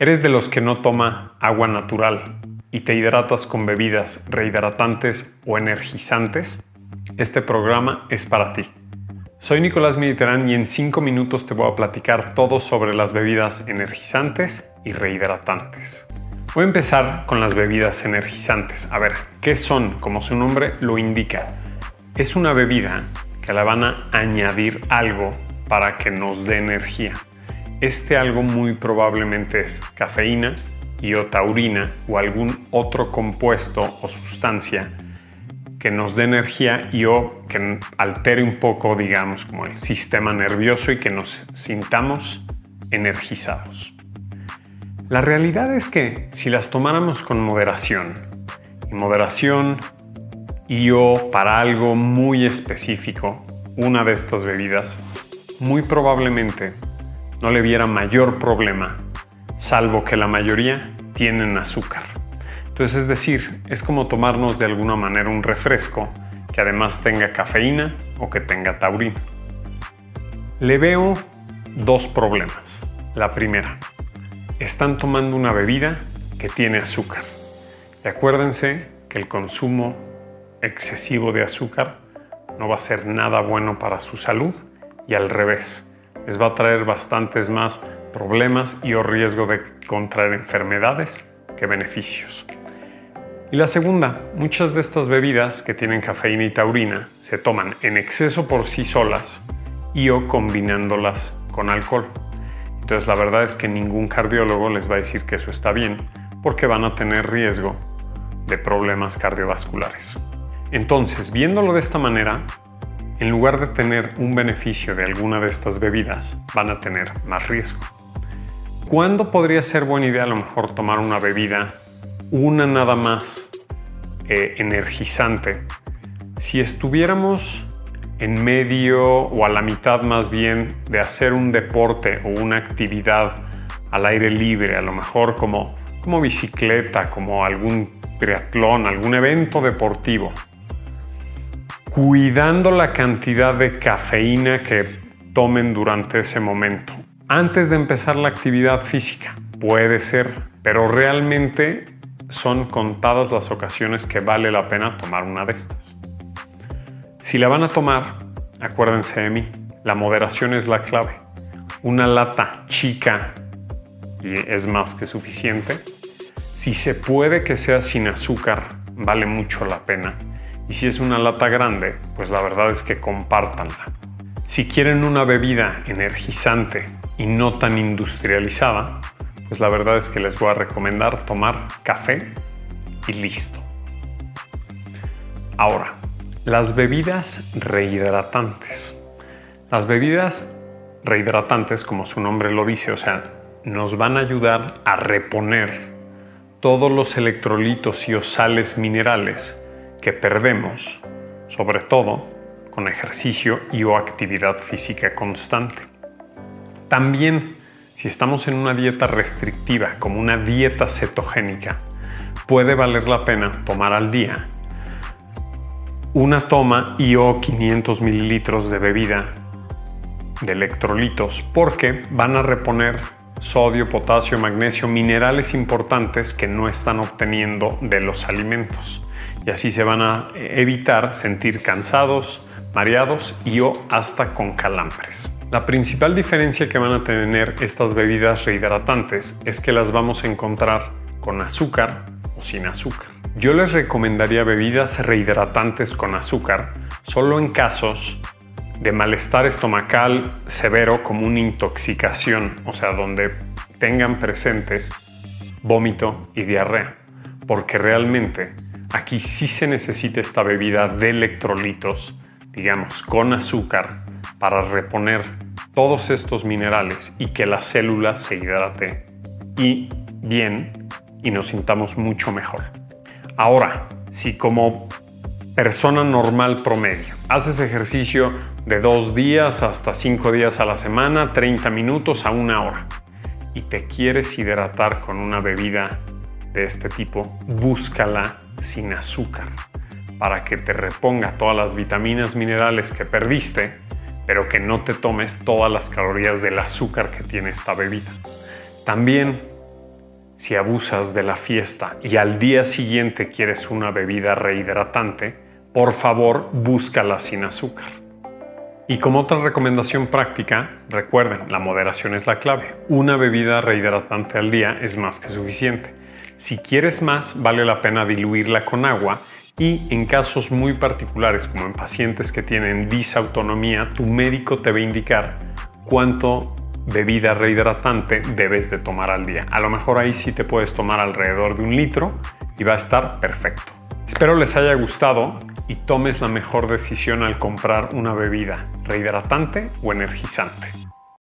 ¿Eres de los que no toma agua natural y te hidratas con bebidas rehidratantes o energizantes? Este programa es para ti. Soy Nicolás Mediterán y en 5 minutos te voy a platicar todo sobre las bebidas energizantes y rehidratantes. Voy a empezar con las bebidas energizantes. A ver, ¿qué son? Como su nombre lo indica. Es una bebida que le van a añadir algo para que nos dé energía. Este algo muy probablemente es cafeína, taurina o algún otro compuesto o sustancia que nos dé energía y o que altere un poco, digamos, como el sistema nervioso y que nos sintamos energizados. La realidad es que si las tomáramos con moderación, y moderación y o para algo muy específico, una de estas bebidas, muy probablemente no le viera mayor problema, salvo que la mayoría tienen azúcar. Entonces, es decir, es como tomarnos de alguna manera un refresco que además tenga cafeína o que tenga taurina. Le veo dos problemas. La primera, están tomando una bebida que tiene azúcar. Y acuérdense que el consumo excesivo de azúcar no va a ser nada bueno para su salud y al revés, les va a traer bastantes más problemas y o riesgo de contraer enfermedades que beneficios. Y la segunda, muchas de estas bebidas que tienen cafeína y taurina se toman en exceso por sí solas y o combinándolas con alcohol. Entonces la verdad es que ningún cardiólogo les va a decir que eso está bien porque van a tener riesgo de problemas cardiovasculares. Entonces, viéndolo de esta manera, en lugar de tener un beneficio de alguna de estas bebidas, van a tener más riesgo. ¿Cuándo podría ser buena idea a lo mejor tomar una bebida, una nada más eh, energizante? Si estuviéramos en medio o a la mitad más bien de hacer un deporte o una actividad al aire libre, a lo mejor como, como bicicleta, como algún triatlón, algún evento deportivo, cuidando la cantidad de cafeína que tomen durante ese momento. Antes de empezar la actividad física, puede ser, pero realmente son contadas las ocasiones que vale la pena tomar una de estas. Si la van a tomar, acuérdense de mí, la moderación es la clave. Una lata chica y es más que suficiente. Si se puede que sea sin azúcar, vale mucho la pena y si es una lata grande, pues la verdad es que compártanla. Si quieren una bebida energizante y no tan industrializada, pues la verdad es que les voy a recomendar tomar café y listo. Ahora, las bebidas rehidratantes. Las bebidas rehidratantes, como su nombre lo dice, o sea, nos van a ayudar a reponer todos los electrolitos y o sales minerales que perdemos, sobre todo con ejercicio y o actividad física constante. También, si estamos en una dieta restrictiva, como una dieta cetogénica, puede valer la pena tomar al día una toma y o 500 mililitros de bebida de electrolitos porque van a reponer sodio, potasio, magnesio, minerales importantes que no están obteniendo de los alimentos y así se van a evitar sentir cansados, mareados y o hasta con calambres. La principal diferencia que van a tener estas bebidas rehidratantes es que las vamos a encontrar con azúcar o sin azúcar. Yo les recomendaría bebidas rehidratantes con azúcar solo en casos de malestar estomacal severo como una intoxicación, o sea, donde tengan presentes vómito y diarrea, porque realmente Aquí sí se necesita esta bebida de electrolitos, digamos, con azúcar, para reponer todos estos minerales y que la célula se hidrate y bien y nos sintamos mucho mejor. Ahora, si como persona normal promedio haces ejercicio de dos días hasta cinco días a la semana, 30 minutos a una hora, y te quieres hidratar con una bebida de este tipo, búscala sin azúcar para que te reponga todas las vitaminas, minerales que perdiste, pero que no te tomes todas las calorías del azúcar que tiene esta bebida. También si abusas de la fiesta y al día siguiente quieres una bebida rehidratante, por favor búscala sin azúcar. Y como otra recomendación práctica, recuerden, la moderación es la clave. Una bebida rehidratante al día es más que suficiente. Si quieres más, vale la pena diluirla con agua y en casos muy particulares, como en pacientes que tienen disautonomía, tu médico te va a indicar cuánto bebida rehidratante debes de tomar al día. A lo mejor ahí sí te puedes tomar alrededor de un litro y va a estar perfecto. Espero les haya gustado y tomes la mejor decisión al comprar una bebida rehidratante o energizante.